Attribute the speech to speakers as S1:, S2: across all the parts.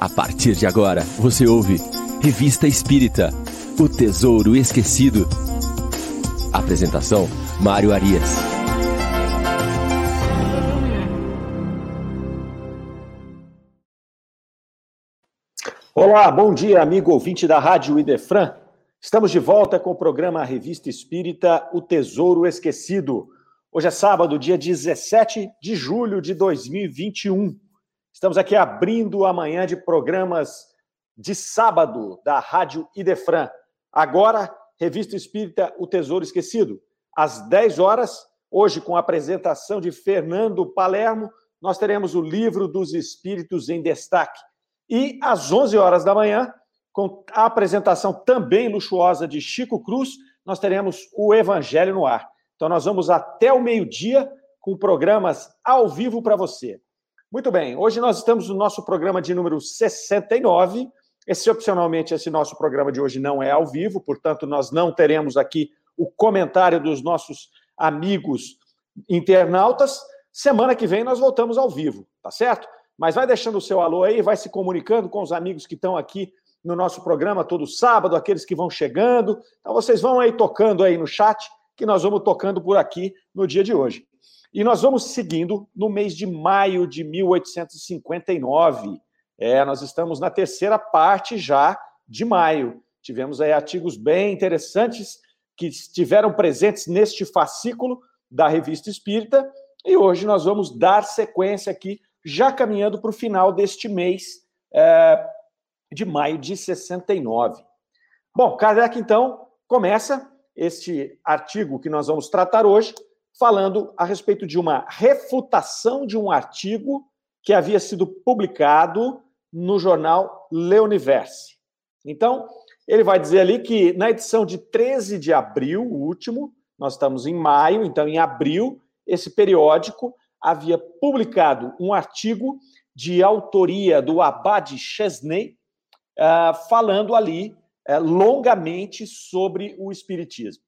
S1: A partir de agora, você ouve Revista Espírita O Tesouro Esquecido. Apresentação: Mário Arias.
S2: Olá, bom dia, amigo ouvinte da Rádio Idefran. Estamos de volta com o programa Revista Espírita O Tesouro Esquecido. Hoje é sábado, dia 17 de julho de 2021. Estamos aqui abrindo a manhã de programas de sábado da Rádio Idefran. Agora, Revista Espírita O Tesouro Esquecido. Às 10 horas, hoje com a apresentação de Fernando Palermo, nós teremos o Livro dos Espíritos em Destaque. E às 11 horas da manhã, com a apresentação também luxuosa de Chico Cruz, nós teremos o Evangelho no Ar. Então, nós vamos até o meio-dia com programas ao vivo para você. Muito bem, hoje nós estamos no nosso programa de número 69. Excepcionalmente, esse nosso programa de hoje não é ao vivo, portanto, nós não teremos aqui o comentário dos nossos amigos internautas. Semana que vem nós voltamos ao vivo, tá certo? Mas vai deixando o seu alô aí, vai se comunicando com os amigos que estão aqui no nosso programa todo sábado, aqueles que vão chegando. Então vocês vão aí tocando aí no chat, que nós vamos tocando por aqui no dia de hoje. E nós vamos seguindo no mês de maio de 1859. É, nós estamos na terceira parte já de maio. Tivemos aí artigos bem interessantes que estiveram presentes neste fascículo da Revista Espírita. E hoje nós vamos dar sequência aqui, já caminhando para o final deste mês é, de maio de 69. Bom, Kardec, então, começa este artigo que nós vamos tratar hoje, falando a respeito de uma refutação de um artigo que havia sido publicado no jornal Leoniverse. Então, ele vai dizer ali que na edição de 13 de abril, o último, nós estamos em maio, então em abril, esse periódico havia publicado um artigo de autoria do Abad Chesney, uh, falando ali uh, longamente sobre o Espiritismo.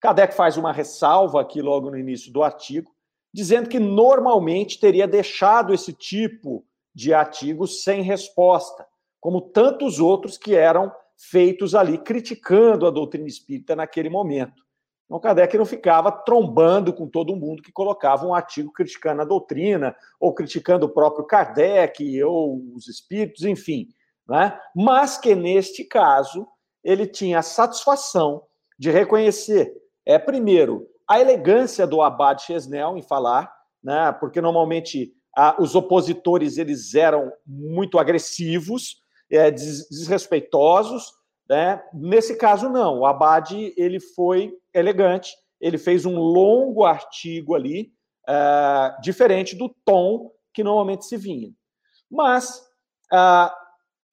S2: Kardec faz uma ressalva aqui logo no início do artigo, dizendo que normalmente teria deixado esse tipo de artigo sem resposta, como tantos outros que eram feitos ali criticando a doutrina espírita naquele momento. Então, Kardec não ficava trombando com todo mundo que colocava um artigo criticando a doutrina, ou criticando o próprio Kardec, ou os espíritos, enfim. Né? Mas que, neste caso, ele tinha a satisfação de reconhecer é, primeiro, a elegância do Abad Chesnel em falar, né, porque normalmente a, os opositores eles eram muito agressivos, é, des, desrespeitosos. Né? Nesse caso, não. O Abad ele foi elegante, ele fez um longo artigo ali, é, diferente do tom que normalmente se vinha. Mas é,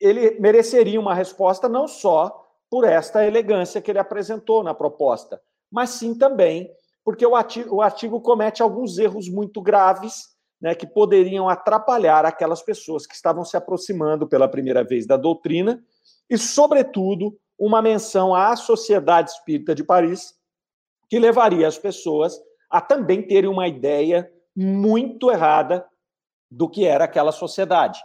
S2: ele mereceria uma resposta não só por esta elegância que ele apresentou na proposta, mas sim também porque o artigo, o artigo comete alguns erros muito graves né, que poderiam atrapalhar aquelas pessoas que estavam se aproximando pela primeira vez da doutrina, e, sobretudo, uma menção à Sociedade Espírita de Paris, que levaria as pessoas a também terem uma ideia muito errada do que era aquela sociedade.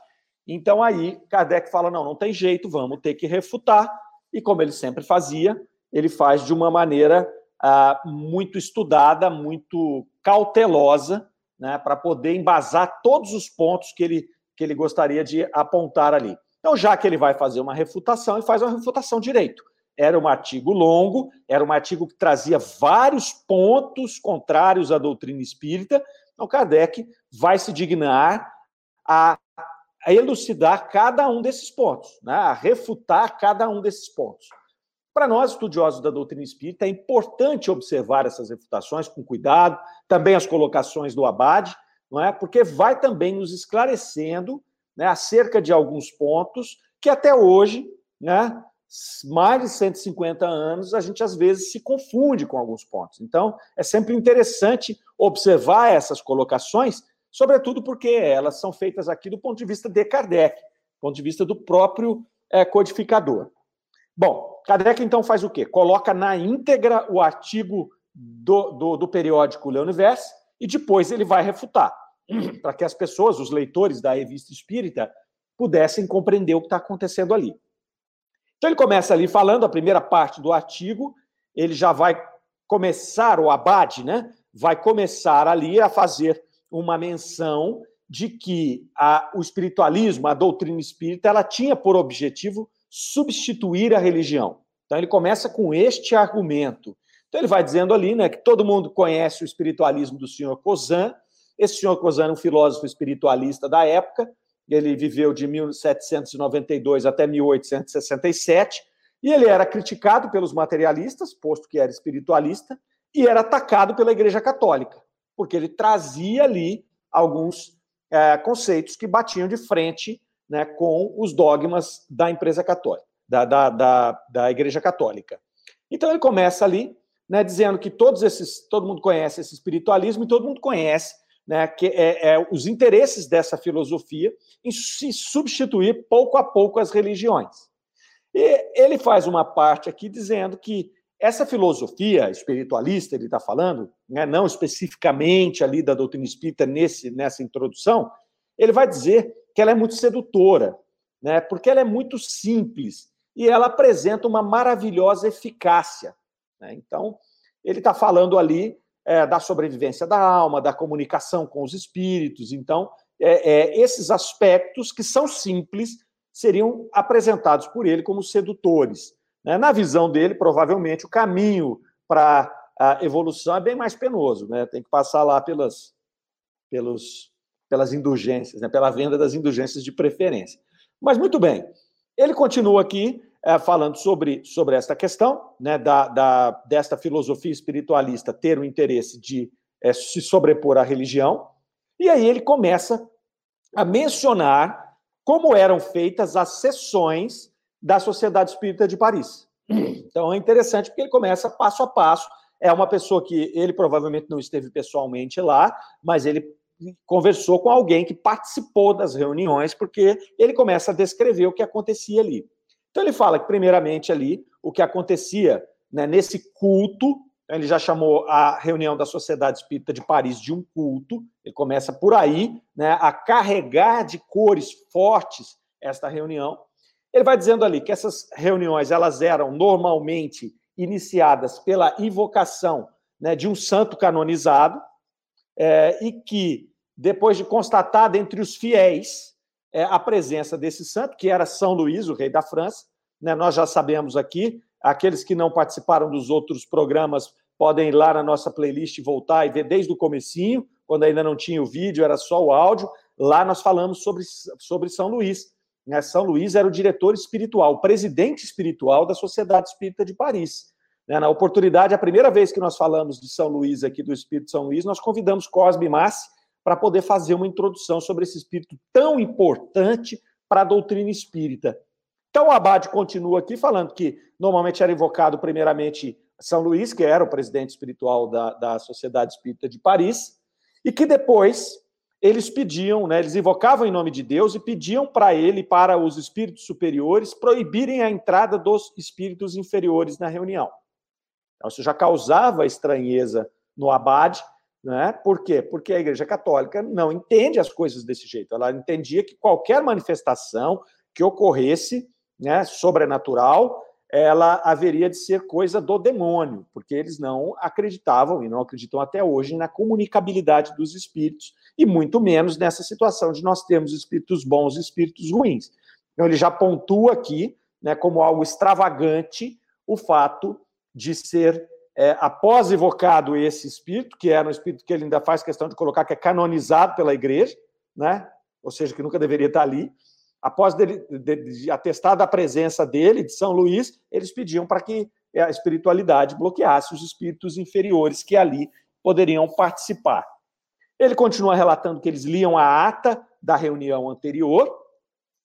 S2: Então, aí, Kardec fala: não, não tem jeito, vamos ter que refutar, e como ele sempre fazia, ele faz de uma maneira ah, muito estudada, muito cautelosa, né, para poder embasar todos os pontos que ele, que ele gostaria de apontar ali. Então, já que ele vai fazer uma refutação, ele faz uma refutação direito. Era um artigo longo, era um artigo que trazia vários pontos contrários à doutrina espírita. Então, Kardec vai se dignar a, a elucidar cada um desses pontos, né, a refutar cada um desses pontos. Para nós, estudiosos da doutrina espírita, é importante observar essas refutações com cuidado, também as colocações do Abade, não é? porque vai também nos esclarecendo né, acerca de alguns pontos que até hoje, né, mais de 150 anos, a gente às vezes se confunde com alguns pontos. Então, é sempre interessante observar essas colocações, sobretudo porque elas são feitas aqui do ponto de vista de Kardec, do ponto de vista do próprio é, codificador. Bom, Kardec então faz o quê? Coloca na íntegra o artigo do, do, do periódico Le Universe e depois ele vai refutar, para que as pessoas, os leitores da revista espírita, pudessem compreender o que está acontecendo ali. Então ele começa ali falando, a primeira parte do artigo, ele já vai começar, o Abade, né? Vai começar ali a fazer uma menção de que a, o espiritualismo, a doutrina espírita, ela tinha por objetivo substituir a religião. Então ele começa com este argumento. Então ele vai dizendo ali, né, que todo mundo conhece o espiritualismo do senhor Kozan. Esse senhor Kozan era um filósofo espiritualista da época. Ele viveu de 1792 até 1867 e ele era criticado pelos materialistas, posto que era espiritualista, e era atacado pela Igreja Católica, porque ele trazia ali alguns é, conceitos que batiam de frente né, com os dogmas da empresa católica, da, da, da, da Igreja Católica. Então ele começa ali, né, dizendo que todos esses, todo mundo conhece esse espiritualismo e todo mundo conhece né, que é, é, os interesses dessa filosofia em se substituir pouco a pouco as religiões. E ele faz uma parte aqui dizendo que essa filosofia espiritualista, ele está falando, né, não especificamente ali da doutrina espírita nesse, nessa introdução, ele vai dizer que ela é muito sedutora, né, porque ela é muito simples e ela apresenta uma maravilhosa eficácia. Né? Então, ele está falando ali é, da sobrevivência da alma, da comunicação com os espíritos. Então, é, é, esses aspectos que são simples seriam apresentados por ele como sedutores. Né? Na visão dele, provavelmente, o caminho para a evolução é bem mais penoso, né? tem que passar lá pelas, pelos, pelas indulgências, né? pela venda das indulgências de preferência. Mas muito bem, ele continua aqui é, falando sobre, sobre esta questão, né, da, da, desta filosofia espiritualista ter o interesse de é, se sobrepor à religião, e aí ele começa a mencionar como eram feitas as sessões da Sociedade Espírita de Paris. Então é interessante porque ele começa passo a passo. É uma pessoa que ele provavelmente não esteve pessoalmente lá, mas ele conversou com alguém que participou das reuniões, porque ele começa a descrever o que acontecia ali. Então ele fala que, primeiramente, ali, o que acontecia né, nesse culto, ele já chamou a reunião da Sociedade Espírita de Paris de um culto, ele começa por aí, né, a carregar de cores fortes esta reunião, ele vai dizendo ali que essas reuniões elas eram normalmente iniciadas pela invocação né, de um santo canonizado é, e que, depois de constatada entre os fiéis é, a presença desse santo, que era São Luís, o rei da França, né, nós já sabemos aqui, aqueles que não participaram dos outros programas podem ir lá na nossa playlist e voltar e ver desde o comecinho, quando ainda não tinha o vídeo, era só o áudio, lá nós falamos sobre, sobre São Luís. Né? São Luís era o diretor espiritual, o presidente espiritual da Sociedade Espírita de Paris. Né? Na oportunidade, a primeira vez que nós falamos de São Luís aqui, do Espírito São Luís, nós convidamos Cosme Massi para poder fazer uma introdução sobre esse espírito tão importante para a doutrina espírita. Então, o Abade continua aqui falando que normalmente era invocado primeiramente São Luís, que era o presidente espiritual da, da Sociedade Espírita de Paris, e que depois eles pediam, né, eles invocavam em nome de Deus e pediam para ele, para os espíritos superiores, proibirem a entrada dos espíritos inferiores na reunião. Então, isso já causava estranheza no abade, né? Por quê? Porque a Igreja Católica não entende as coisas desse jeito. Ela entendia que qualquer manifestação que ocorresse, né, sobrenatural, ela haveria de ser coisa do demônio, porque eles não acreditavam e não acreditam até hoje na comunicabilidade dos espíritos e muito menos nessa situação de nós termos espíritos bons e espíritos ruins. Então ele já pontua aqui, né, como algo extravagante, o fato de ser é, após evocado esse espírito, que era um espírito que ele ainda faz questão de colocar que é canonizado pela igreja, né? Ou seja, que nunca deveria estar ali após dele, de, de atestar a presença dele, de São Luís, eles pediam para que a espiritualidade bloqueasse os espíritos inferiores que ali poderiam participar. Ele continua relatando que eles liam a ata da reunião anterior,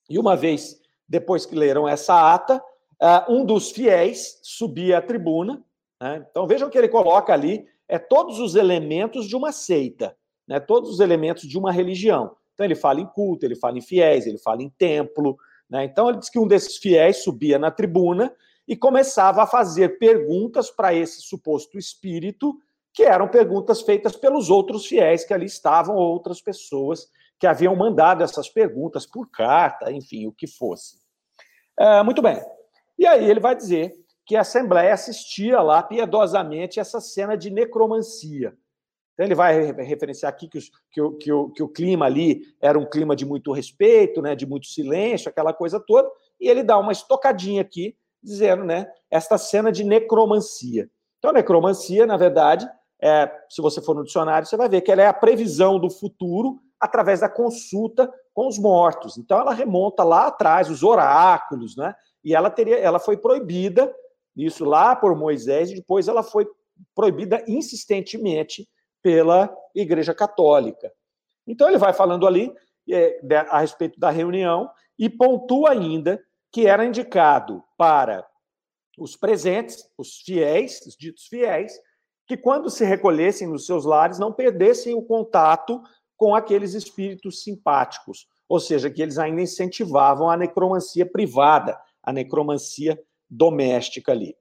S2: e uma vez depois que leram essa ata, ah, um dos fiéis subia à tribuna. Né? Então vejam que ele coloca ali é todos os elementos de uma seita, né? todos os elementos de uma religião. Então, ele fala em culto, ele fala em fiéis, ele fala em templo. Né? Então, ele diz que um desses fiéis subia na tribuna e começava a fazer perguntas para esse suposto espírito, que eram perguntas feitas pelos outros fiéis que ali estavam, outras pessoas que haviam mandado essas perguntas por carta, enfim, o que fosse. É, muito bem. E aí ele vai dizer que a Assembleia assistia lá piedosamente essa cena de necromancia. Então, ele vai referenciar aqui que, os, que, o, que, o, que, o, clima ali era um clima de muito respeito, né, de muito silêncio, aquela coisa toda, e ele dá uma estocadinha aqui, dizendo, né, esta cena de necromancia. Então, a necromancia, na verdade, é, se você for no dicionário, você vai ver que ela é a previsão do futuro através da consulta com os mortos. Então, ela remonta lá atrás, os oráculos, né? E ela teria, ela foi proibida, isso lá por Moisés, e depois ela foi proibida insistentemente pela Igreja Católica. Então, ele vai falando ali é, a respeito da reunião e pontua ainda que era indicado para os presentes, os fiéis, os ditos fiéis, que quando se recolhessem nos seus lares não perdessem o contato com aqueles espíritos simpáticos, ou seja, que eles ainda incentivavam a necromancia privada, a necromancia doméstica ali.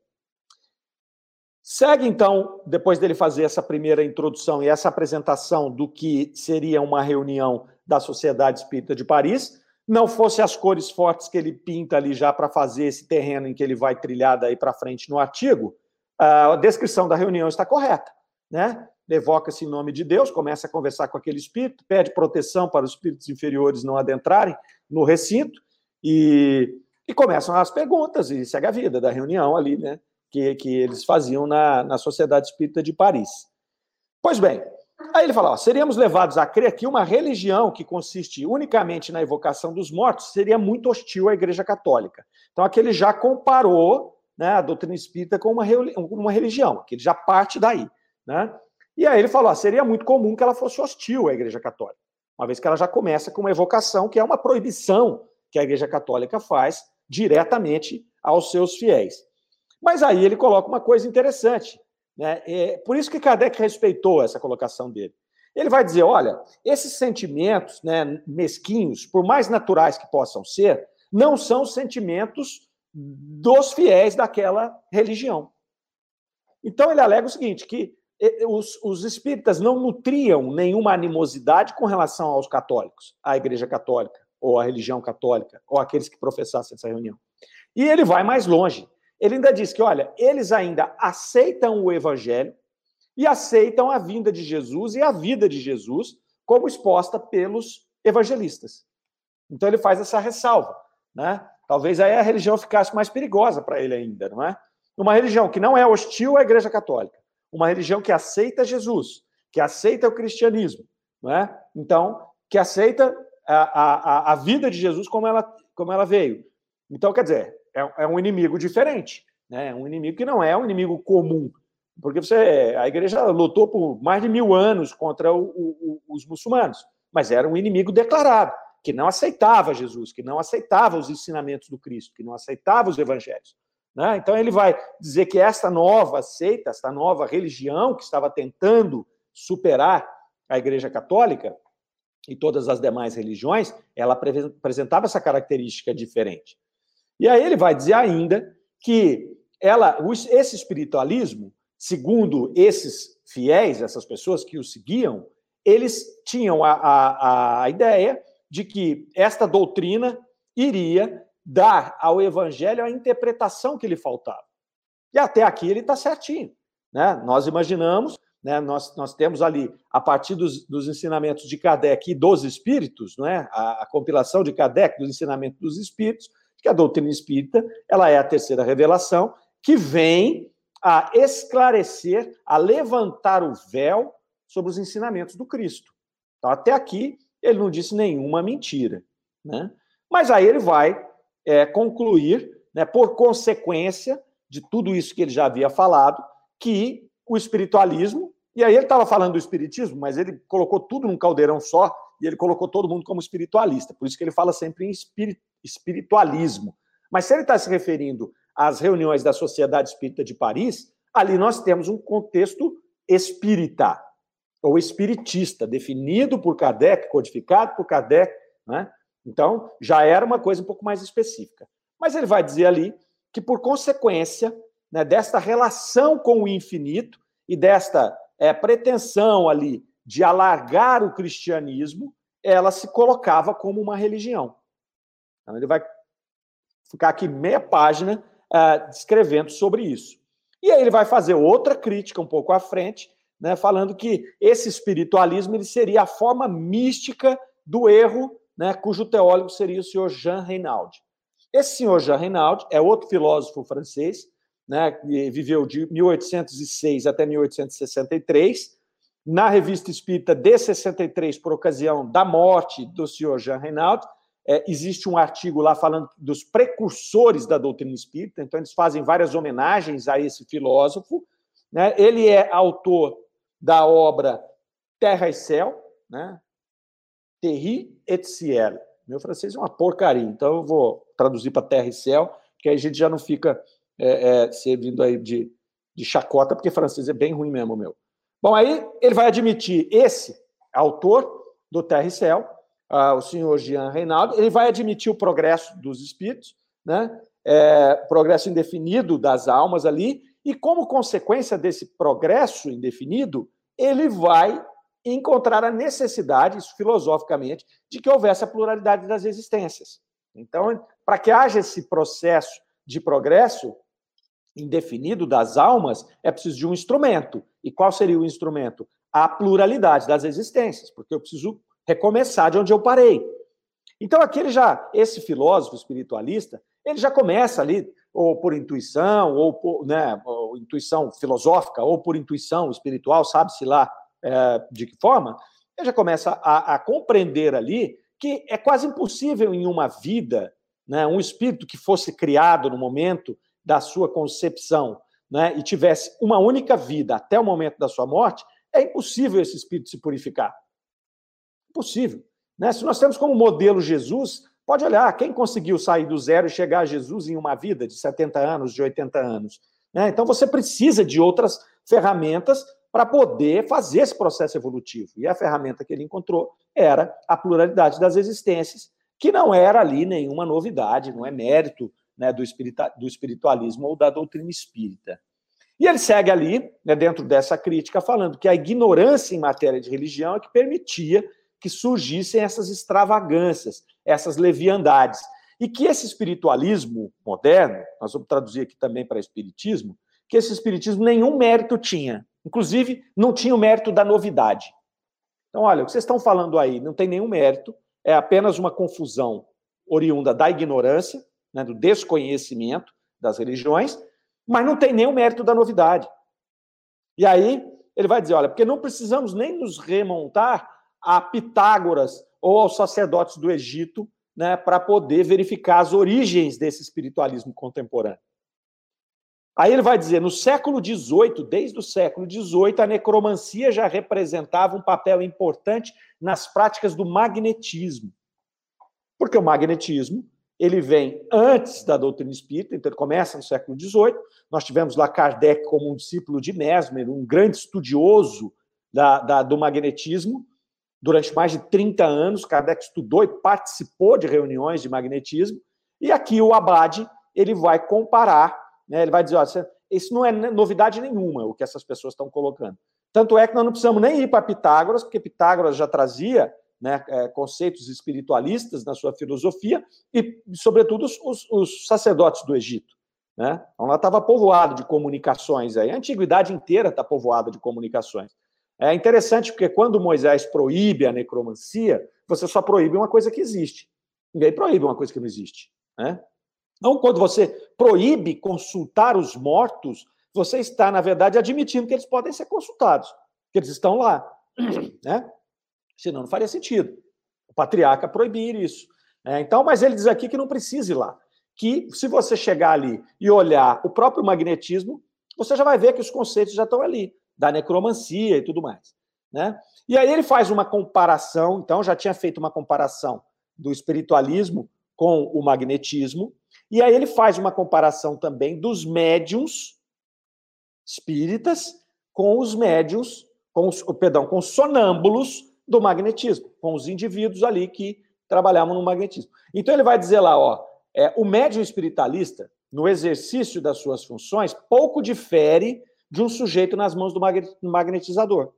S2: Segue então, depois dele fazer essa primeira introdução e essa apresentação do que seria uma reunião da Sociedade Espírita de Paris, não fosse as cores fortes que ele pinta ali já para fazer esse terreno em que ele vai trilhar daí para frente no artigo, a descrição da reunião está correta, né? Evoca-se em nome de Deus, começa a conversar com aquele espírito, pede proteção para os espíritos inferiores não adentrarem no recinto e, e começam as perguntas e segue a vida da reunião ali, né? Que, que eles faziam na, na Sociedade Espírita de Paris. Pois bem, Aí ele fala: ó, seríamos levados a crer que uma religião que consiste unicamente na evocação dos mortos seria muito hostil à Igreja Católica. Então, aqui ele já comparou né, a doutrina espírita com uma, uma religião, que ele já parte daí. Né? E aí ele falou: ó, seria muito comum que ela fosse hostil à Igreja Católica, uma vez que ela já começa com uma evocação que é uma proibição que a Igreja Católica faz diretamente aos seus fiéis. Mas aí ele coloca uma coisa interessante. Né? É, por isso que Kardec respeitou essa colocação dele. Ele vai dizer: olha, esses sentimentos né, mesquinhos, por mais naturais que possam ser, não são sentimentos dos fiéis daquela religião. Então ele alega o seguinte: que os, os espíritas não nutriam nenhuma animosidade com relação aos católicos, à Igreja Católica, ou à religião católica, ou aqueles que professassem essa reunião. E ele vai mais longe. Ele ainda diz que, olha, eles ainda aceitam o evangelho e aceitam a vinda de Jesus e a vida de Jesus como exposta pelos evangelistas. Então ele faz essa ressalva, né? Talvez aí a religião ficasse mais perigosa para ele ainda, não é? Uma religião que não é hostil à Igreja Católica, uma religião que aceita Jesus, que aceita o cristianismo, não é? Então, que aceita a, a, a vida de Jesus como ela, como ela veio. Então, quer dizer, é, é um inimigo diferente, né? É um inimigo que não é um inimigo comum, porque você, a igreja lutou por mais de mil anos contra o, o, os muçulmanos, mas era um inimigo declarado, que não aceitava Jesus, que não aceitava os ensinamentos do Cristo, que não aceitava os evangelhos. Né? Então ele vai dizer que esta nova seita, esta nova religião que estava tentando superar a Igreja Católica e todas as demais religiões, ela apresentava essa característica diferente. E aí ele vai dizer ainda que ela, esse espiritualismo, segundo esses fiéis, essas pessoas que o seguiam, eles tinham a, a, a ideia de que esta doutrina iria dar ao evangelho a interpretação que lhe faltava. E até aqui ele está certinho. Né? Nós imaginamos, né, nós, nós temos ali, a partir dos, dos ensinamentos de Kardec e dos espíritos, não é? a, a compilação de Kardec dos ensinamentos dos espíritos, que a doutrina espírita ela é a terceira revelação que vem a esclarecer, a levantar o véu sobre os ensinamentos do Cristo. Então, até aqui, ele não disse nenhuma mentira. Né? Mas aí ele vai é, concluir, né, por consequência de tudo isso que ele já havia falado, que o espiritualismo, e aí ele estava falando do espiritismo, mas ele colocou tudo num caldeirão só, e ele colocou todo mundo como espiritualista. Por isso que ele fala sempre em espírito espiritualismo. Mas se ele está se referindo às reuniões da Sociedade Espírita de Paris, ali nós temos um contexto espírita, ou espiritista, definido por Kardec, codificado por Kardec. Né? Então, já era uma coisa um pouco mais específica. Mas ele vai dizer ali que, por consequência né, desta relação com o infinito e desta é, pretensão ali de alargar o cristianismo, ela se colocava como uma religião. Então, ele vai ficar aqui meia página uh, descrevendo sobre isso. E aí ele vai fazer outra crítica um pouco à frente, né, falando que esse espiritualismo ele seria a forma mística do erro, né, cujo teólogo seria o senhor Jean Reinaldi. Esse senhor Jean Reinaldi é outro filósofo francês, né, que viveu de 1806 até 1863, na revista espírita de 63, por ocasião da morte do senhor Jean Reinaldi, é, existe um artigo lá falando dos precursores da doutrina espírita, então eles fazem várias homenagens a esse filósofo. Né? Ele é autor da obra Terra e Céu, né? Terri et Ciel. Meu francês é uma porcaria, então eu vou traduzir para Terra e Céu, que aí a gente já não fica é, é, servindo aí de, de chacota, porque francês é bem ruim mesmo, meu. Bom, aí ele vai admitir esse autor do Terra e Céu, uh, o senhor Jean Reinaldo, ele vai admitir o progresso dos espíritos, né? É, progresso indefinido das almas ali, e como consequência desse progresso indefinido, ele vai encontrar a necessidade, isso filosoficamente, de que houvesse a pluralidade das existências. Então, para que haja esse processo de progresso indefinido das almas, é preciso de um instrumento. E qual seria o instrumento? A pluralidade das existências, porque eu preciso recomeçar de onde eu parei. Então, aqui ele já, esse filósofo espiritualista, ele já começa ali, ou por intuição, ou por né, ou intuição filosófica, ou por intuição espiritual, sabe-se lá é, de que forma, ele já começa a, a, compreender ali que é quase impossível em uma vida, né, um espírito que fosse criado no momento da sua concepção né, e tivesse uma única vida até o momento da sua morte, é impossível esse espírito se purificar. Impossível. Né? Se nós temos como modelo Jesus, pode olhar, quem conseguiu sair do zero e chegar a Jesus em uma vida de 70 anos, de 80 anos? Né? Então você precisa de outras ferramentas para poder fazer esse processo evolutivo. E a ferramenta que ele encontrou era a pluralidade das existências, que não era ali nenhuma novidade, não é mérito né, do, do espiritualismo ou da doutrina espírita. E ele segue ali, né, dentro dessa crítica, falando que a ignorância em matéria de religião é que permitia que surgissem essas extravagâncias, essas leviandades. E que esse espiritualismo moderno, nós vamos traduzir aqui também para espiritismo, que esse espiritismo nenhum mérito tinha. Inclusive, não tinha o mérito da novidade. Então, olha, o que vocês estão falando aí não tem nenhum mérito, é apenas uma confusão oriunda da ignorância, né, do desconhecimento das religiões, mas não tem nenhum mérito da novidade. E aí ele vai dizer: olha, porque não precisamos nem nos remontar a Pitágoras ou aos sacerdotes do Egito, né, para poder verificar as origens desse espiritualismo contemporâneo. Aí ele vai dizer, no século XVIII, desde o século XVIII, a necromancia já representava um papel importante nas práticas do magnetismo. Porque o magnetismo ele vem antes da doutrina espírita, então ele começa no século XVIII. Nós tivemos lá Kardec como um discípulo de Mesmer, um grande estudioso da, da, do magnetismo, durante mais de 30 anos, Kardec estudou e participou de reuniões de magnetismo, e aqui o Abade ele vai comparar, né, ele vai dizer, olha, isso não é novidade nenhuma, o que essas pessoas estão colocando. Tanto é que nós não precisamos nem ir para Pitágoras, porque Pitágoras já trazia né, é, conceitos espiritualistas na sua filosofia, e, sobretudo, os, os, os sacerdotes do Egito. Né? Então, lá estava povoado de comunicações. Aí. A antiguidade inteira está povoada de comunicações. É interessante porque quando Moisés proíbe a necromancia, você só proíbe uma coisa que existe. Ninguém proíbe uma coisa que não existe. Né? Então, quando você proíbe consultar os mortos, você está, na verdade, admitindo que eles podem ser consultados, que eles estão lá. Né? Senão não faria sentido. O patriarca proibir isso. É, então, mas ele diz aqui que não precisa ir lá. Que se você chegar ali e olhar o próprio magnetismo, você já vai ver que os conceitos já estão ali da necromancia e tudo mais. Né? E aí ele faz uma comparação, então já tinha feito uma comparação do espiritualismo com o magnetismo, e aí ele faz uma comparação também dos médiums espíritas com os médiums, com os, perdão, com os sonâmbulos do magnetismo, com os indivíduos ali que trabalhavam no magnetismo. Então ele vai dizer lá, ó, é, o médium espiritualista, no exercício das suas funções, pouco difere de um sujeito nas mãos do magnetizador.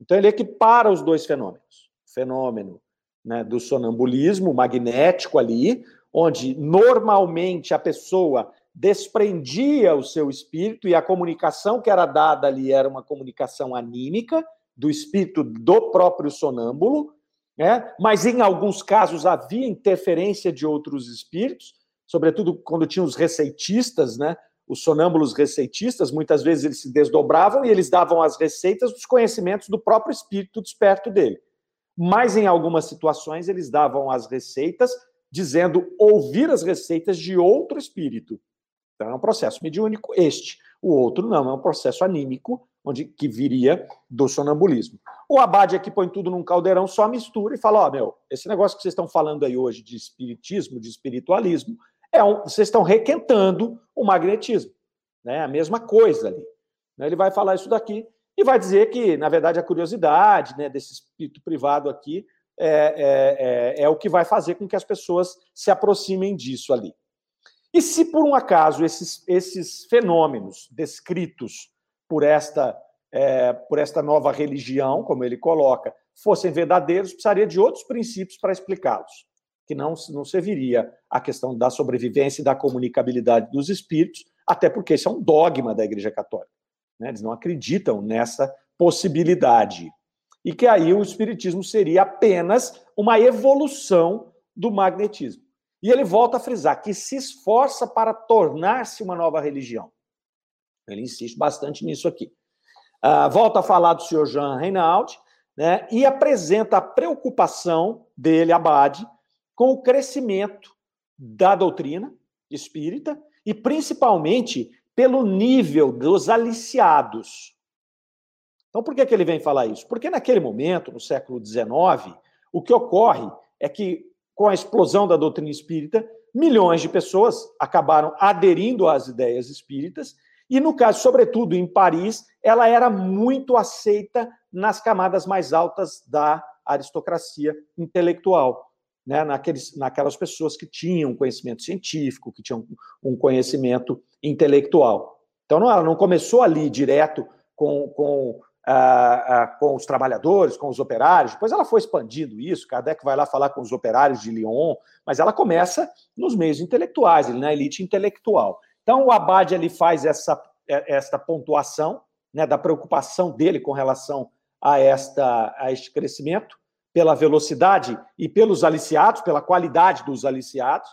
S2: Então ele equipara os dois fenômenos. fenômeno né, do sonambulismo magnético ali, onde normalmente a pessoa desprendia o seu espírito e a comunicação que era dada ali era uma comunicação anímica do espírito do próprio sonâmbulo, né? mas em alguns casos havia interferência de outros espíritos, sobretudo quando tinha os receitistas, né? os sonâmbulos receitistas, muitas vezes eles se desdobravam e eles davam as receitas dos conhecimentos do próprio espírito desperto dele. Mas em algumas situações eles davam as receitas dizendo ouvir as receitas de outro espírito. Então é um processo mediúnico este. O outro não, é um processo anímico, onde que viria do sonambulismo. O Abade aqui põe tudo num caldeirão, só mistura e fala: ó, oh, meu, esse negócio que vocês estão falando aí hoje de espiritismo, de espiritualismo, é um, vocês estão requentando o magnetismo. Né? A mesma coisa ali. Né? Ele vai falar isso daqui e vai dizer que, na verdade, a curiosidade né, desse espírito privado aqui é, é, é, é o que vai fazer com que as pessoas se aproximem disso ali. E se por um acaso esses, esses fenômenos descritos por esta, é, por esta nova religião, como ele coloca, fossem verdadeiros, precisaria de outros princípios para explicá-los, que não, não serviria a questão da sobrevivência e da comunicabilidade dos espíritos, até porque isso é um dogma da Igreja Católica. Né? Eles não acreditam nessa possibilidade. E que aí o espiritismo seria apenas uma evolução do magnetismo. E ele volta a frisar que se esforça para tornar-se uma nova religião. Ele insiste bastante nisso aqui. Uh, volta a falar do senhor Jean Reinaldi, né, e apresenta a preocupação dele, Abade, com o crescimento da doutrina espírita e principalmente pelo nível dos aliciados. Então, por que, que ele vem falar isso? Porque naquele momento, no século XIX, o que ocorre é que com a explosão da doutrina espírita, milhões de pessoas acabaram aderindo às ideias espíritas, e no caso, sobretudo em Paris, ela era muito aceita nas camadas mais altas da aristocracia intelectual, né? Naqueles, naquelas pessoas que tinham conhecimento científico, que tinham um conhecimento intelectual. Então, não, ela não começou ali direto com, com ah, ah, com os trabalhadores, com os operários. Depois ela foi expandindo isso. Kardec vai lá falar com os operários de Lyon, mas ela começa nos meios intelectuais, na elite intelectual. Então o Abade ele faz essa, é, esta pontuação né, da preocupação dele com relação a, esta, a este crescimento, pela velocidade e pelos aliciados, pela qualidade dos aliciados.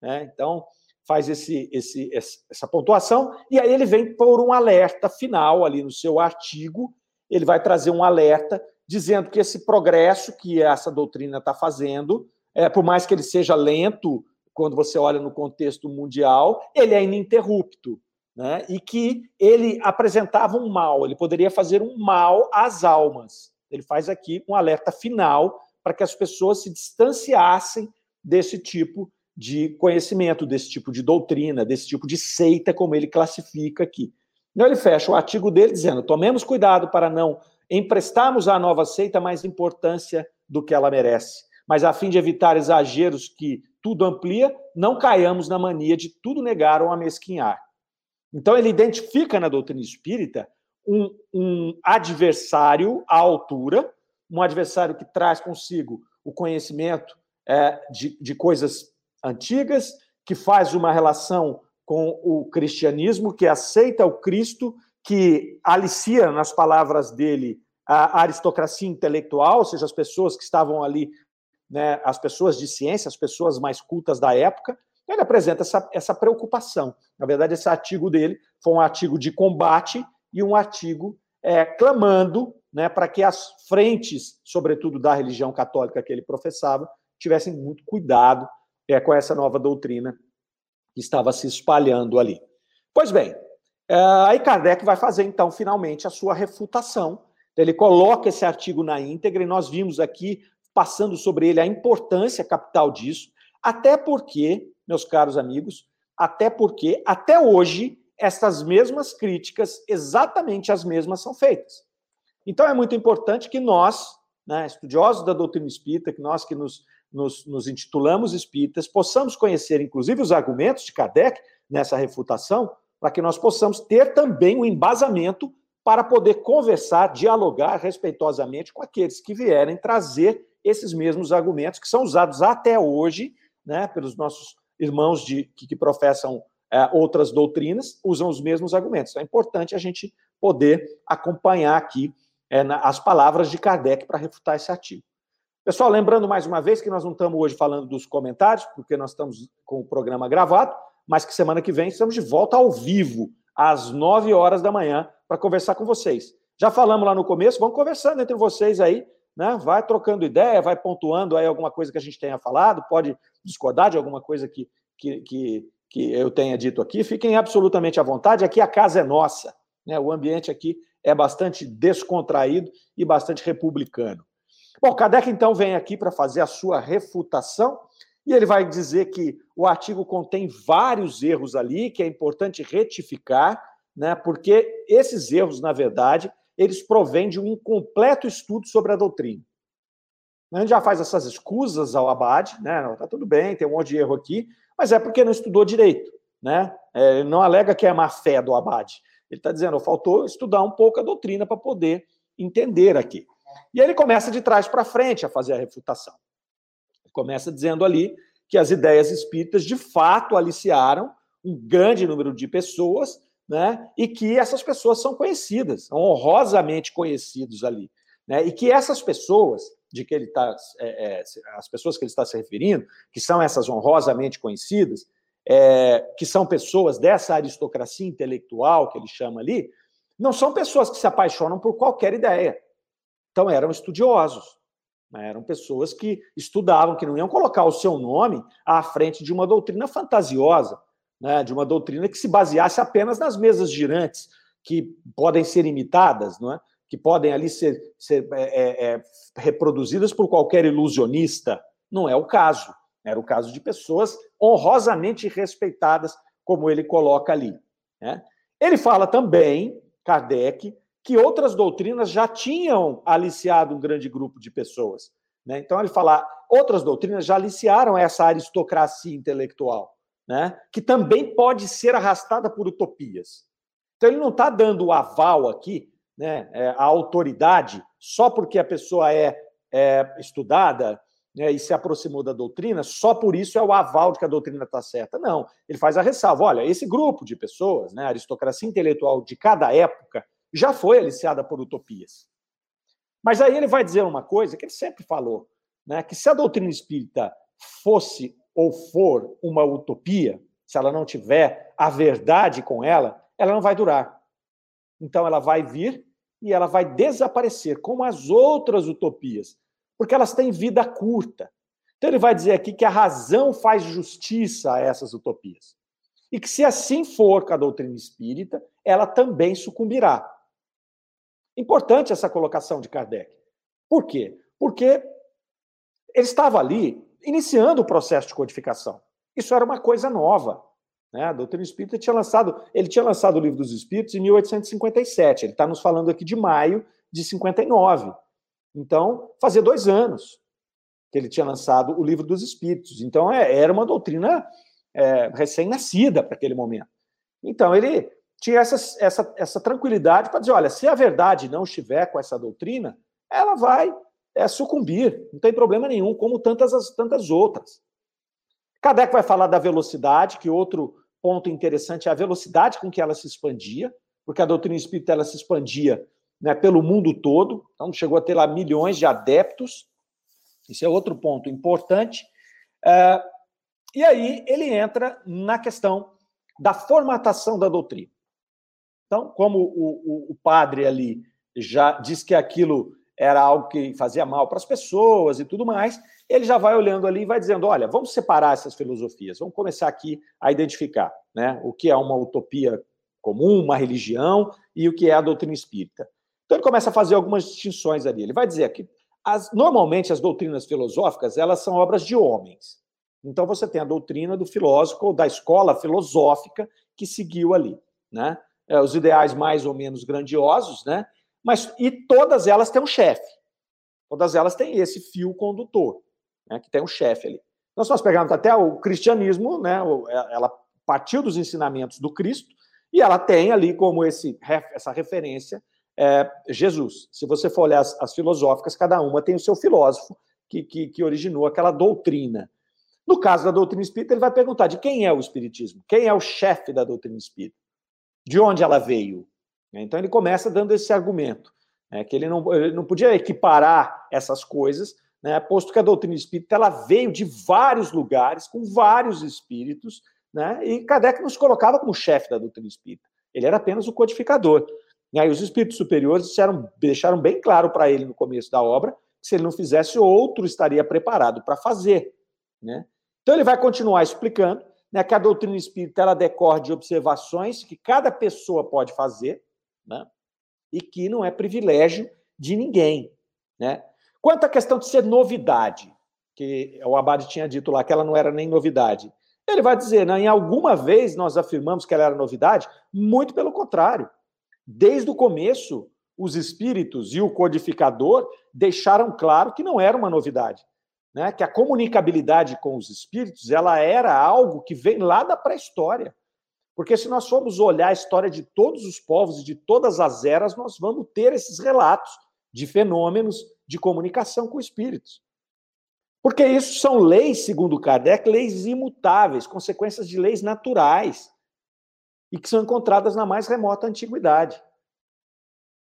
S2: Né? Então, faz esse, esse, essa pontuação, e aí ele vem por um alerta final ali no seu artigo, ele vai trazer um alerta dizendo que esse progresso que essa doutrina está fazendo, é, por mais que ele seja lento, quando você olha no contexto mundial, ele é ininterrupto. Né? E que ele apresentava um mal, ele poderia fazer um mal às almas. Ele faz aqui um alerta final para que as pessoas se distanciassem desse tipo de conhecimento, desse tipo de doutrina, desse tipo de seita, como ele classifica aqui. Então ele fecha o artigo dele dizendo: tomemos cuidado para não emprestarmos à nova seita mais importância do que ela merece, mas a fim de evitar exageros que tudo amplia, não caiamos na mania de tudo negar ou amesquinhar. Então ele identifica na doutrina espírita um, um adversário à altura, um adversário que traz consigo o conhecimento é, de, de coisas antigas, que faz uma relação com o cristianismo, que aceita o Cristo, que alicia, nas palavras dele, a aristocracia intelectual, ou seja, as pessoas que estavam ali, né, as pessoas de ciência, as pessoas mais cultas da época. Ele apresenta essa, essa preocupação. Na verdade, esse artigo dele foi um artigo de combate e um artigo é, clamando né, para que as frentes, sobretudo da religião católica que ele professava, tivessem muito cuidado é, com essa nova doutrina que estava se espalhando ali. Pois bem, é, aí Kardec vai fazer, então, finalmente, a sua refutação. Ele coloca esse artigo na íntegra e nós vimos aqui, passando sobre ele, a importância capital disso, até porque, meus caros amigos, até porque, até hoje, essas mesmas críticas, exatamente as mesmas, são feitas. Então, é muito importante que nós, né, estudiosos da doutrina espírita, que nós que nos nos, nos intitulamos espíritas, possamos conhecer, inclusive, os argumentos de Kardec nessa refutação, para que nós possamos ter também um embasamento para poder conversar, dialogar respeitosamente com aqueles que vierem trazer esses mesmos argumentos que são usados até hoje né, pelos nossos irmãos de, que, que professam é, outras doutrinas, usam os mesmos argumentos. Então, é importante a gente poder acompanhar aqui é, na, as palavras de Kardec para refutar esse artigo. Pessoal, lembrando mais uma vez que nós não estamos hoje falando dos comentários, porque nós estamos com o programa gravado, mas que semana que vem estamos de volta ao vivo, às 9 horas da manhã, para conversar com vocês. Já falamos lá no começo, vamos conversando entre vocês aí, né? Vai trocando ideia, vai pontuando aí alguma coisa que a gente tenha falado, pode discordar de alguma coisa que, que, que, que eu tenha dito aqui. Fiquem absolutamente à vontade, aqui a casa é nossa, né? O ambiente aqui é bastante descontraído e bastante republicano. Bom, Kardec então vem aqui para fazer a sua refutação e ele vai dizer que o artigo contém vários erros ali, que é importante retificar, né? Porque esses erros, na verdade, eles provêm de um incompleto estudo sobre a doutrina. A gente já faz essas escusas ao abade, né? Não, tá tudo bem, tem um monte de erro aqui, mas é porque não estudou direito, né? É, não alega que é má fé do abade. Ele está dizendo, faltou estudar um pouco a doutrina para poder entender aqui. E ele começa de trás para frente a fazer a refutação. Ele começa dizendo ali que as ideias espíritas de fato aliciaram um grande número de pessoas, né? E que essas pessoas são conhecidas, são honrosamente conhecidos ali, né? E que essas pessoas de que ele está, é, é, as pessoas que ele está se referindo, que são essas honrosamente conhecidas, é, que são pessoas dessa aristocracia intelectual que ele chama ali, não são pessoas que se apaixonam por qualquer ideia. Então, eram estudiosos, né? eram pessoas que estudavam, que não iam colocar o seu nome à frente de uma doutrina fantasiosa, né? de uma doutrina que se baseasse apenas nas mesas girantes, que podem ser imitadas, não é? que podem ali ser, ser é, é, é reproduzidas por qualquer ilusionista. Não é o caso. Era o caso de pessoas honrosamente respeitadas, como ele coloca ali. Né? Ele fala também, Kardec, que outras doutrinas já tinham aliciado um grande grupo de pessoas. Né? Então, ele fala, outras doutrinas já aliciaram essa aristocracia intelectual, né? que também pode ser arrastada por utopias. Então, ele não está dando o aval aqui, né, é, a autoridade, só porque a pessoa é, é estudada né, e se aproximou da doutrina, só por isso é o aval de que a doutrina está certa. Não, ele faz a ressalva. Olha, esse grupo de pessoas, né, a aristocracia intelectual de cada época, já foi aliciada por utopias. Mas aí ele vai dizer uma coisa que ele sempre falou, né, que se a doutrina espírita fosse ou for uma utopia, se ela não tiver a verdade com ela, ela não vai durar. Então ela vai vir e ela vai desaparecer, como as outras utopias, porque elas têm vida curta. Então ele vai dizer aqui que a razão faz justiça a essas utopias. E que se assim for com a doutrina espírita, ela também sucumbirá. Importante essa colocação de Kardec. Por quê? Porque ele estava ali iniciando o processo de codificação. Isso era uma coisa nova. Né? A doutrina espírita tinha lançado, ele tinha lançado o livro dos Espíritos em 1857. Ele está nos falando aqui de maio de 59. Então, fazia dois anos que ele tinha lançado o livro dos Espíritos. Então, é, era uma doutrina é, recém-nascida para aquele momento. Então, ele tinha essa, essa, essa tranquilidade para dizer: olha, se a verdade não estiver com essa doutrina, ela vai é, sucumbir, não tem problema nenhum, como tantas, tantas outras. Kardec vai falar da velocidade, que outro ponto interessante é a velocidade com que ela se expandia, porque a doutrina espírita ela se expandia né, pelo mundo todo, então chegou a ter lá milhões de adeptos. Isso é outro ponto importante. Uh, e aí ele entra na questão da formatação da doutrina. Então, como o, o, o padre ali já disse que aquilo era algo que fazia mal para as pessoas e tudo mais, ele já vai olhando ali e vai dizendo: olha, vamos separar essas filosofias, vamos começar aqui a identificar né, o que é uma utopia comum, uma religião, e o que é a doutrina espírita. Então ele começa a fazer algumas distinções ali. Ele vai dizer que as, normalmente as doutrinas filosóficas elas são obras de homens. Então você tem a doutrina do filósofo ou da escola filosófica que seguiu ali, né? É, os ideais mais ou menos grandiosos, né? Mas e todas elas têm um chefe. Todas elas têm esse fio condutor, né? Que tem um chefe ali. Então, se nós pegarmos até o cristianismo, né? É, ela partiu dos ensinamentos do Cristo e ela tem ali como esse, essa referência é, Jesus. Se você for olhar as, as, filosóficas, cada uma tem o seu filósofo que, que, que originou aquela doutrina. No caso da doutrina espírita, ele vai perguntar de quem é o espiritismo, quem é o chefe da doutrina espírita, de onde ela veio. Então ele começa dando esse argumento, né, que ele não, ele não podia equiparar essas coisas, né, posto que a doutrina espírita ela veio de vários lugares, com vários espíritos, né, e Kardec nos colocava como chefe da doutrina espírita. Ele era apenas o codificador. E aí os espíritos superiores disseram, deixaram bem claro para ele no começo da obra que se ele não fizesse, outro estaria preparado para fazer. Né? Então ele vai continuar explicando né, que a doutrina espírita ela decorre de observações que cada pessoa pode fazer né, e que não é privilégio de ninguém. Né? Quanto à questão de ser novidade, que o Abade tinha dito lá que ela não era nem novidade, ele vai dizer, né, em alguma vez nós afirmamos que ela era novidade? Muito pelo contrário. Desde o começo, os espíritos e o codificador deixaram claro que não era uma novidade, né? Que a comunicabilidade com os espíritos, ela era algo que vem lá da pré-história. Porque se nós formos olhar a história de todos os povos e de todas as eras, nós vamos ter esses relatos de fenômenos de comunicação com espíritos. Porque isso são leis, segundo Kardec, leis imutáveis, consequências de leis naturais e que são encontradas na mais remota antiguidade.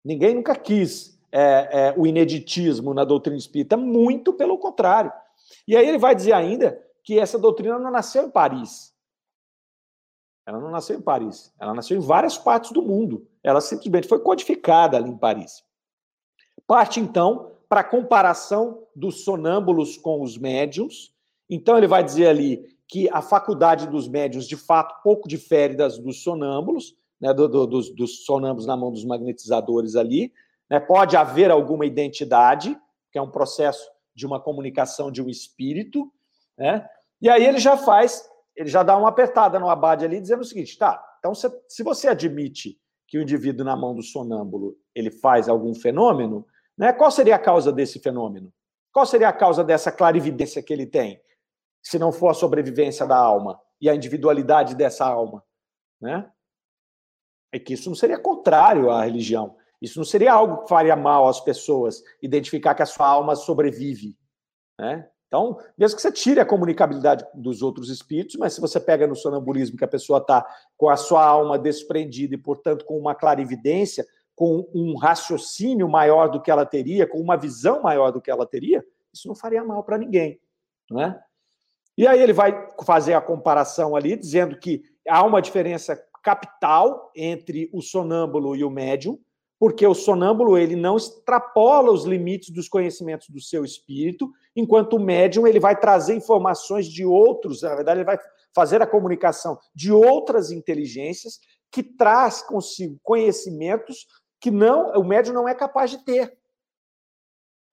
S2: Ninguém nunca quis é, é, o ineditismo na doutrina espírita, muito pelo contrário. E aí ele vai dizer ainda que essa doutrina não nasceu em Paris. Ela não nasceu em Paris. Ela nasceu em várias partes do mundo. Ela simplesmente foi codificada ali em Paris. Parte, então, para a comparação dos sonâmbulos com os médiums. Então, ele vai dizer ali que a faculdade dos médios, de fato, pouco difere das dos sonâmbulos, né, do, do, dos, dos, sonâmbulos na mão dos magnetizadores ali. Né, pode haver alguma identidade, que é um processo de uma comunicação de um espírito, né? E aí ele já faz, ele já dá uma apertada no abade ali, dizendo o seguinte: tá, então se, se você admite que o indivíduo na mão do sonâmbulo ele faz algum fenômeno, né? Qual seria a causa desse fenômeno? Qual seria a causa dessa clarividência que ele tem? se não for a sobrevivência da alma e a individualidade dessa alma, né? É que isso não seria contrário à religião. Isso não seria algo que faria mal às pessoas identificar que a sua alma sobrevive, né? Então, mesmo que você tire a comunicabilidade dos outros espíritos, mas se você pega no sonambulismo que a pessoa está com a sua alma desprendida e, portanto, com uma clarividência, com um raciocínio maior do que ela teria, com uma visão maior do que ela teria, isso não faria mal para ninguém, não é? E aí ele vai fazer a comparação ali, dizendo que há uma diferença capital entre o sonâmbulo e o médium, porque o sonâmbulo ele não extrapola os limites dos conhecimentos do seu espírito, enquanto o médium ele vai trazer informações de outros, na verdade ele vai fazer a comunicação de outras inteligências que traz consigo conhecimentos que não o médium não é capaz de ter.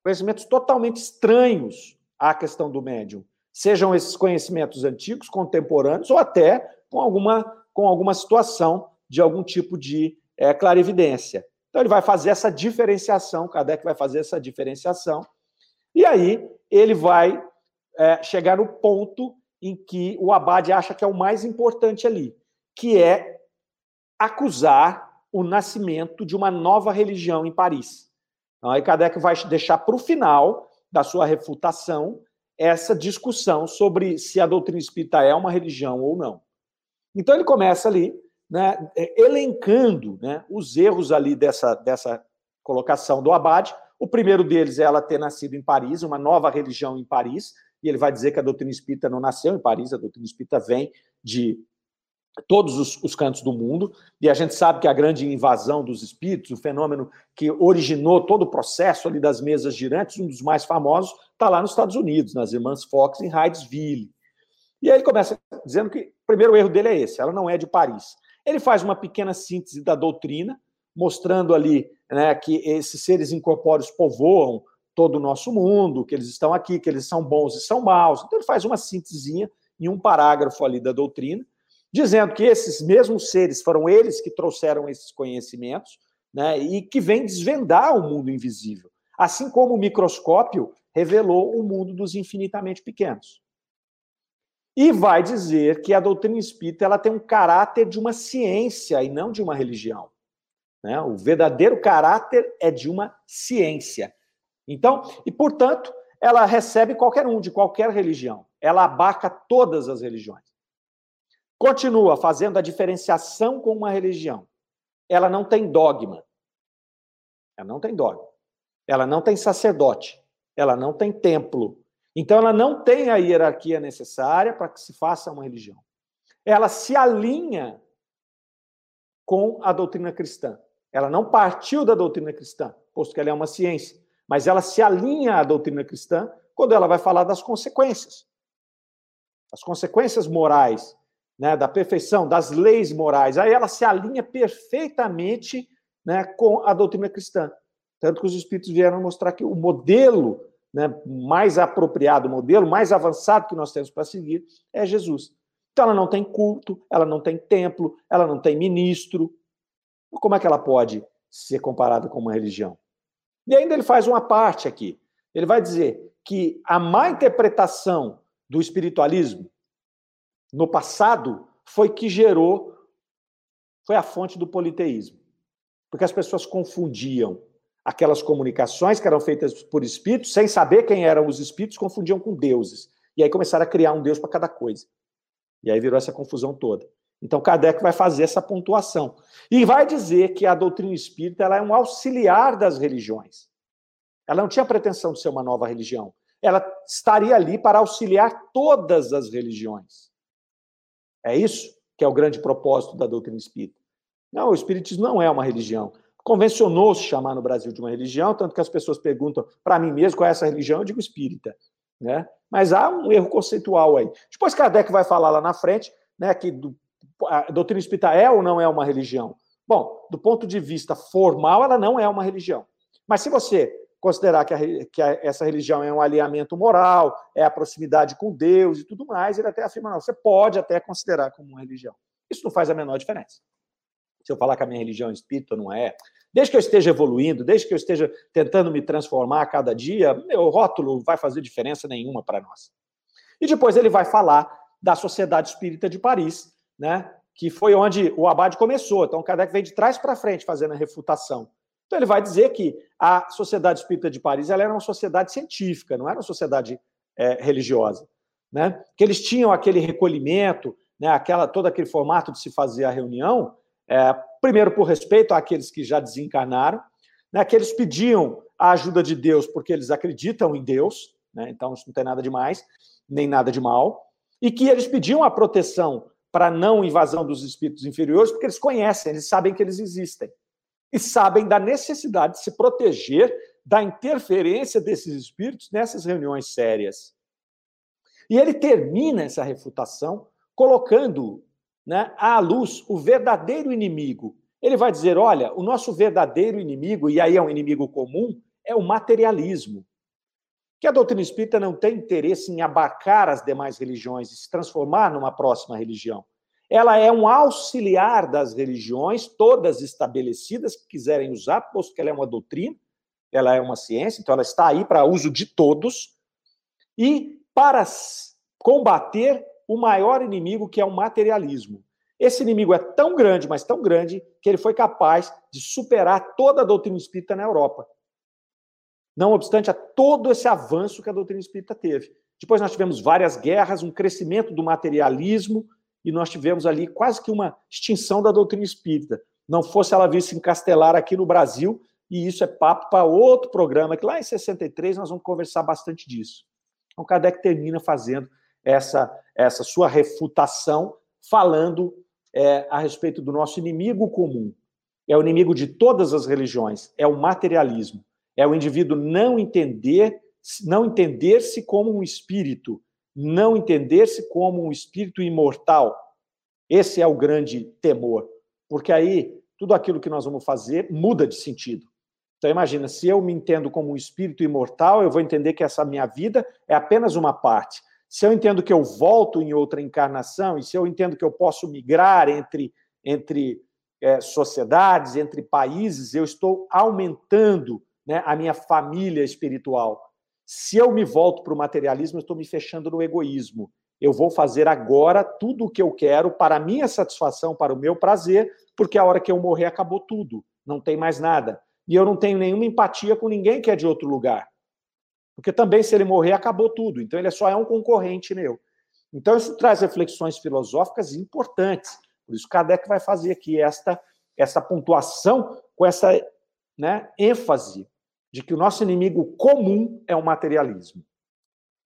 S2: Conhecimentos totalmente estranhos à questão do médium. Sejam esses conhecimentos antigos, contemporâneos, ou até com alguma, com alguma situação de algum tipo de é, clarividência. Então, ele vai fazer essa diferenciação, Kardec vai fazer essa diferenciação, e aí ele vai é, chegar no ponto em que o Abade acha que é o mais importante ali, que é acusar o nascimento de uma nova religião em Paris. Então, aí Kardec vai deixar para o final da sua refutação essa discussão sobre se a doutrina espírita é uma religião ou não. Então ele começa ali, né, é, elencando né, os erros ali dessa, dessa colocação do Abade. O primeiro deles é ela ter nascido em Paris, uma nova religião em Paris, e ele vai dizer que a doutrina espírita não nasceu em Paris, a doutrina espírita vem de todos os, os, cantos do mundo, e a gente sabe que a grande invasão dos espíritos, o fenômeno que originou todo o processo ali das mesas girantes, um dos mais famosos, está lá nos Estados Unidos, nas Irmãs Fox, em Hydesville. E aí ele começa dizendo que o primeiro erro dele é esse, ela não é de Paris. Ele faz uma pequena síntese da doutrina, mostrando ali né, que esses seres incorpóreos povoam todo o nosso mundo, que eles estão aqui, que eles são bons e são maus. Então ele faz uma síntesezinha em um parágrafo ali da doutrina, dizendo que esses mesmos seres foram eles que trouxeram esses conhecimentos, né, e que vêm desvendar o mundo invisível. Assim como o microscópio revelou o mundo dos infinitamente pequenos. E vai dizer que a doutrina espírita ela tem um caráter de uma ciência e não de uma religião. Né? O verdadeiro caráter é de uma ciência. Então, e portanto, ela recebe qualquer um, de qualquer religião. Ela abarca todas as religiões. Continua fazendo a diferenciação com uma religião. Ela não tem dogma. Ela não tem dogma. Ela não tem sacerdote. Ela não tem templo. Então, ela não tem a hierarquia necessária para que se faça uma religião. Ela se alinha com a doutrina cristã. Ela não partiu da doutrina cristã, posto que ela é uma ciência, mas ela se alinha à doutrina cristã quando ela vai falar das consequências. As consequências morais, né, da perfeição, das leis morais. Aí ela se alinha perfeitamente né, com a doutrina cristã. Tanto que os espíritos vieram mostrar que o modelo né, mais apropriado, modelo mais avançado que nós temos para seguir é Jesus. Então ela não tem culto, ela não tem templo, ela não tem ministro, como é que ela pode ser comparada com uma religião? E ainda ele faz uma parte aqui. Ele vai dizer que a má interpretação do espiritualismo no passado foi que gerou, foi a fonte do politeísmo. Porque as pessoas confundiam aquelas comunicações que eram feitas por espíritos, sem saber quem eram os espíritos, confundiam com deuses. E aí começaram a criar um deus para cada coisa. E aí virou essa confusão toda. Então, Kardec vai fazer essa pontuação. E vai dizer que a doutrina espírita ela é um auxiliar das religiões. Ela não tinha pretensão de ser uma nova religião. Ela estaria ali para auxiliar todas as religiões. É isso que é o grande propósito da doutrina espírita. Não, o espiritismo não é uma religião. Convencionou-se chamar no Brasil de uma religião, tanto que as pessoas perguntam para mim mesmo qual é essa religião, eu digo espírita. Né? Mas há um erro conceitual aí. Depois Kardec vai falar lá na frente né, que do a doutrina espírita é ou não é uma religião? Bom, do ponto de vista formal, ela não é uma religião. Mas se você considerar que, a, que a, essa religião é um alinhamento moral, é a proximidade com Deus e tudo mais, ele até afirma, não, você pode até considerar como uma religião. Isso não faz a menor diferença. Se eu falar que a minha religião é espírita, não é. Desde que eu esteja evoluindo, desde que eu esteja tentando me transformar a cada dia, meu rótulo vai fazer diferença nenhuma para nós. E depois ele vai falar da Sociedade Espírita de Paris, né? que foi onde o Abade começou. Então, Kardec vem de trás para frente fazendo a refutação. Então, ele vai dizer que a Sociedade Espírita de Paris ela era uma sociedade científica, não era uma sociedade é, religiosa. Né? Que eles tinham aquele recolhimento, né, aquela, todo aquele formato de se fazer a reunião, é, primeiro por respeito àqueles que já desencarnaram, né, que eles pediam a ajuda de Deus porque eles acreditam em Deus, né, então isso não tem nada de mais, nem nada de mal, e que eles pediam a proteção para não invasão dos espíritos inferiores, porque eles conhecem, eles sabem que eles existem. E sabem da necessidade de se proteger da interferência desses espíritos nessas reuniões sérias. E ele termina essa refutação colocando né, à luz o verdadeiro inimigo. Ele vai dizer: olha, o nosso verdadeiro inimigo, e aí é um inimigo comum, é o materialismo que a doutrina espírita não tem interesse em abarcar as demais religiões e se transformar numa próxima religião. Ela é um auxiliar das religiões, todas estabelecidas, que quiserem usar, posto que ela é uma doutrina, ela é uma ciência, então ela está aí para uso de todos, e para combater o maior inimigo, que é o materialismo. Esse inimigo é tão grande, mas tão grande, que ele foi capaz de superar toda a doutrina espírita na Europa não obstante a todo esse avanço que a doutrina espírita teve. Depois nós tivemos várias guerras, um crescimento do materialismo, e nós tivemos ali quase que uma extinção da doutrina espírita. Não fosse ela vir se encastelar aqui no Brasil, e isso é papo para outro programa, que lá em 63 nós vamos conversar bastante disso. Então, Kardec termina fazendo essa, essa sua refutação, falando é, a respeito do nosso inimigo comum. É o inimigo de todas as religiões, é o materialismo. É o indivíduo não entender, não entender-se como um espírito, não entender-se como um espírito imortal. Esse é o grande temor, porque aí tudo aquilo que nós vamos fazer muda de sentido. Então imagina, se eu me entendo como um espírito imortal, eu vou entender que essa minha vida é apenas uma parte. Se eu entendo que eu volto em outra encarnação, e se eu entendo que eu posso migrar entre, entre é, sociedades, entre países, eu estou aumentando né, a minha família espiritual. Se eu me volto para o materialismo, eu estou me fechando no egoísmo. Eu vou fazer agora tudo o que eu quero para a minha satisfação, para o meu prazer, porque a hora que eu morrer acabou tudo. não tem mais nada. E eu não tenho nenhuma empatia com ninguém que é de outro lugar. Porque também, se ele morrer, acabou tudo. Então, ele só é um concorrente meu. Então, isso traz reflexões filosóficas importantes. Por isso, Kardec vai fazer aqui esta, essa pontuação com essa né, ênfase de que o nosso inimigo comum é o materialismo.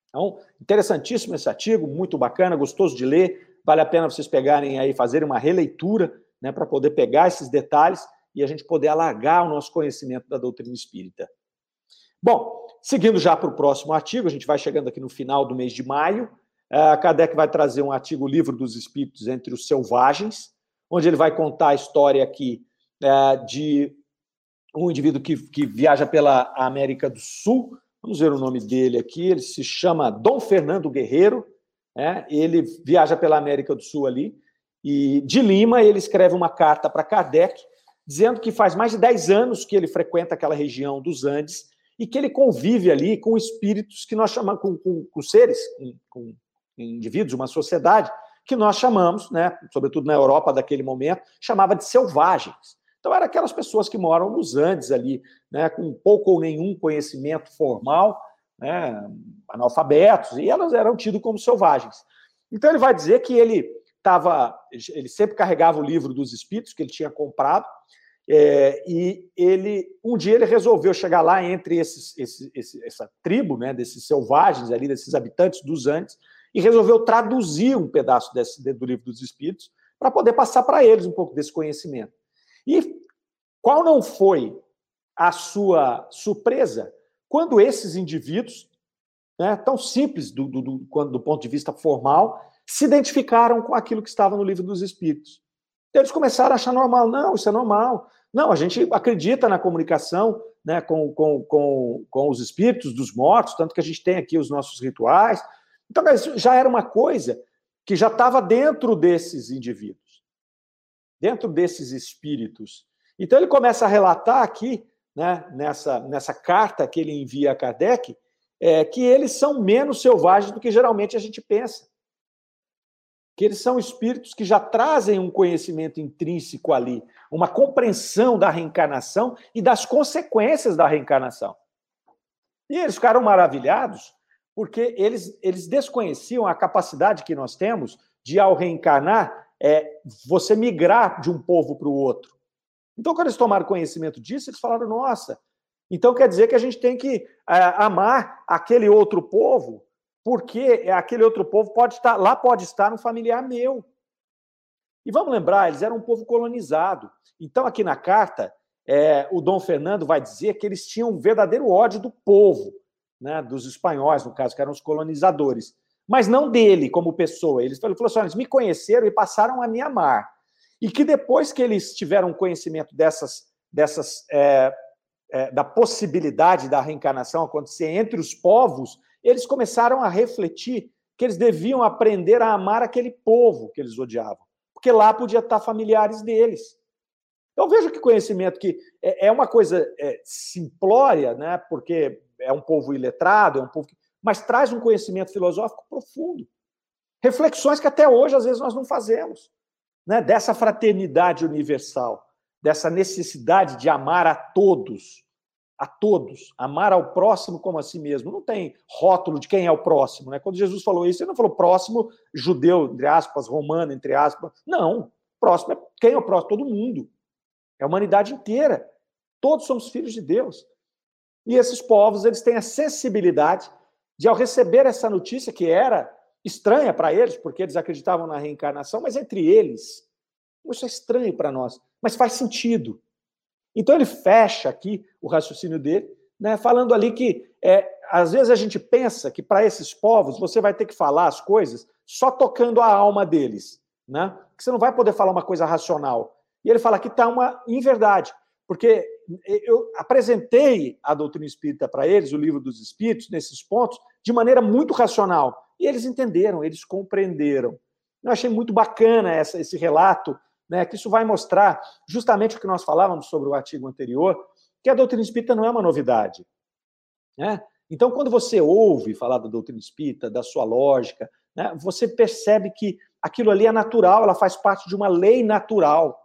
S2: Então, interessantíssimo esse artigo, muito bacana, gostoso de ler. Vale a pena vocês pegarem aí, fazerem uma releitura, né, para poder pegar esses detalhes e a gente poder alargar o nosso conhecimento da doutrina espírita. Bom, seguindo já para o próximo artigo, a gente vai chegando aqui no final do mês de maio. A Kardec vai trazer um artigo, Livro dos Espíritos entre os Selvagens, onde ele vai contar a história aqui é, de um indivíduo que, que viaja pela América do Sul. Vamos ver o nome dele aqui. Ele se chama Dom Fernando Guerreiro. É, ele viaja pela América do Sul ali. E de Lima, ele escreve uma carta para Kardec, dizendo que faz mais de 10 anos que ele frequenta aquela região dos Andes e que ele convive ali com espíritos que nós chamamos, com, com, com seres, com, com indivíduos, uma sociedade, que nós chamamos, né, sobretudo na Europa daquele momento, chamava de selvagens. Então, eram aquelas pessoas que moram nos Andes ali, né, com pouco ou nenhum conhecimento formal, né, analfabetos, e elas eram tidas como selvagens. Então, ele vai dizer que ele estava, ele sempre carregava o livro dos Espíritos que ele tinha comprado, é, e ele um dia ele resolveu chegar lá entre esses, esse, esse, essa tribo, né, desses selvagens ali, desses habitantes dos Andes, e resolveu traduzir um pedaço desse, do livro dos Espíritos para poder passar para eles um pouco desse conhecimento. E qual não foi a sua surpresa quando esses indivíduos, né, tão simples do, do, do, do ponto de vista formal, se identificaram com aquilo que estava no livro dos Espíritos? Eles começaram a achar normal. Não, isso é normal. Não, a gente acredita na comunicação né, com, com, com, com os espíritos dos mortos, tanto que a gente tem aqui os nossos rituais, então, já era uma coisa que já estava dentro desses indivíduos, dentro desses espíritos. Então, ele começa a relatar aqui, né, nessa, nessa carta que ele envia a Kardec, é, que eles são menos selvagens do que geralmente a gente pensa. Que eles são espíritos que já trazem um conhecimento intrínseco ali, uma compreensão da reencarnação e das consequências da reencarnação. E eles ficaram maravilhados porque eles, eles desconheciam a capacidade que nós temos de, ao reencarnar, é, você migrar de um povo para o outro. Então, quando eles tomaram conhecimento disso, eles falaram: nossa, então quer dizer que a gente tem que é, amar aquele outro povo, porque aquele outro povo pode estar, lá pode estar um familiar meu. E vamos lembrar, eles eram um povo colonizado. Então, aqui na carta, é, o Dom Fernando vai dizer que eles tinham um verdadeiro ódio do povo né, dos espanhóis, no caso, que eram os colonizadores, mas não dele como pessoa. Ele falou assim: eles me conheceram e passaram a me amar. E que depois que eles tiveram conhecimento dessas, dessas é, é, da possibilidade da reencarnação acontecer entre os povos, eles começaram a refletir que eles deviam aprender a amar aquele povo que eles odiavam, porque lá podia estar familiares deles. Eu vejo que conhecimento que é, é uma coisa é, simplória, né? Porque é um povo iletrado, é um povo que, mas traz um conhecimento filosófico profundo. Reflexões que até hoje, às vezes, nós não fazemos. Né? Dessa fraternidade universal, dessa necessidade de amar a todos, a todos, amar ao próximo como a si mesmo. Não tem rótulo de quem é o próximo. Né? Quando Jesus falou isso, ele não falou próximo judeu, entre aspas, romano, entre aspas. Não. Próximo é quem é o próximo? Todo mundo. É a humanidade inteira. Todos somos filhos de Deus. E esses povos, eles têm a sensibilidade de, ao receber essa notícia, que era estranha para eles, porque eles acreditavam na reencarnação, mas entre eles, isso é estranho para nós, mas faz sentido. Então ele fecha aqui o raciocínio dele, né, falando ali que é, às vezes a gente pensa que para esses povos você vai ter que falar as coisas só tocando a alma deles, né? Que você não vai poder falar uma coisa racional. E ele fala que está uma inverdade, porque eu apresentei a doutrina espírita para eles, o livro dos espíritos, nesses pontos, de maneira muito racional. E eles entenderam, eles compreenderam. Eu achei muito bacana essa, esse relato, né, que isso vai mostrar justamente o que nós falávamos sobre o artigo anterior, que a doutrina espírita não é uma novidade. Né? Então, quando você ouve falar da doutrina espírita, da sua lógica, né, você percebe que aquilo ali é natural, ela faz parte de uma lei natural.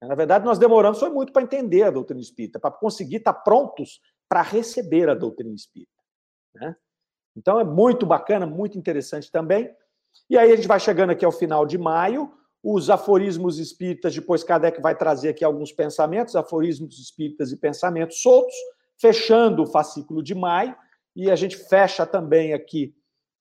S2: Na verdade, nós demoramos foi muito para entender a doutrina espírita, para conseguir estar prontos para receber a doutrina espírita. Né? Então é muito bacana, muito interessante também. E aí a gente vai chegando aqui ao final de maio, os aforismos espíritas, depois Kardec vai trazer aqui alguns pensamentos, aforismos espíritas e pensamentos soltos, fechando o fascículo de maio, e a gente fecha também aqui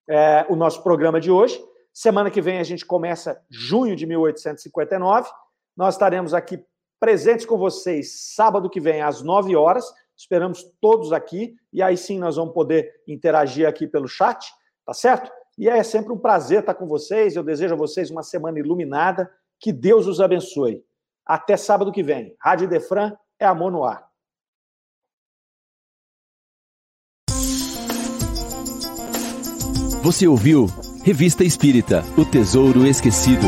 S2: é, o nosso programa de hoje. Semana que vem a gente começa junho de 1859. Nós estaremos aqui presentes com vocês sábado que vem às 9 horas. Esperamos todos aqui e aí sim nós vamos poder interagir aqui pelo chat, tá certo? E é sempre um prazer estar com vocês. Eu desejo a vocês uma semana iluminada. Que Deus os abençoe. Até sábado que vem. Rádio Defran é amor no ar.
S1: Você ouviu Revista Espírita O Tesouro Esquecido.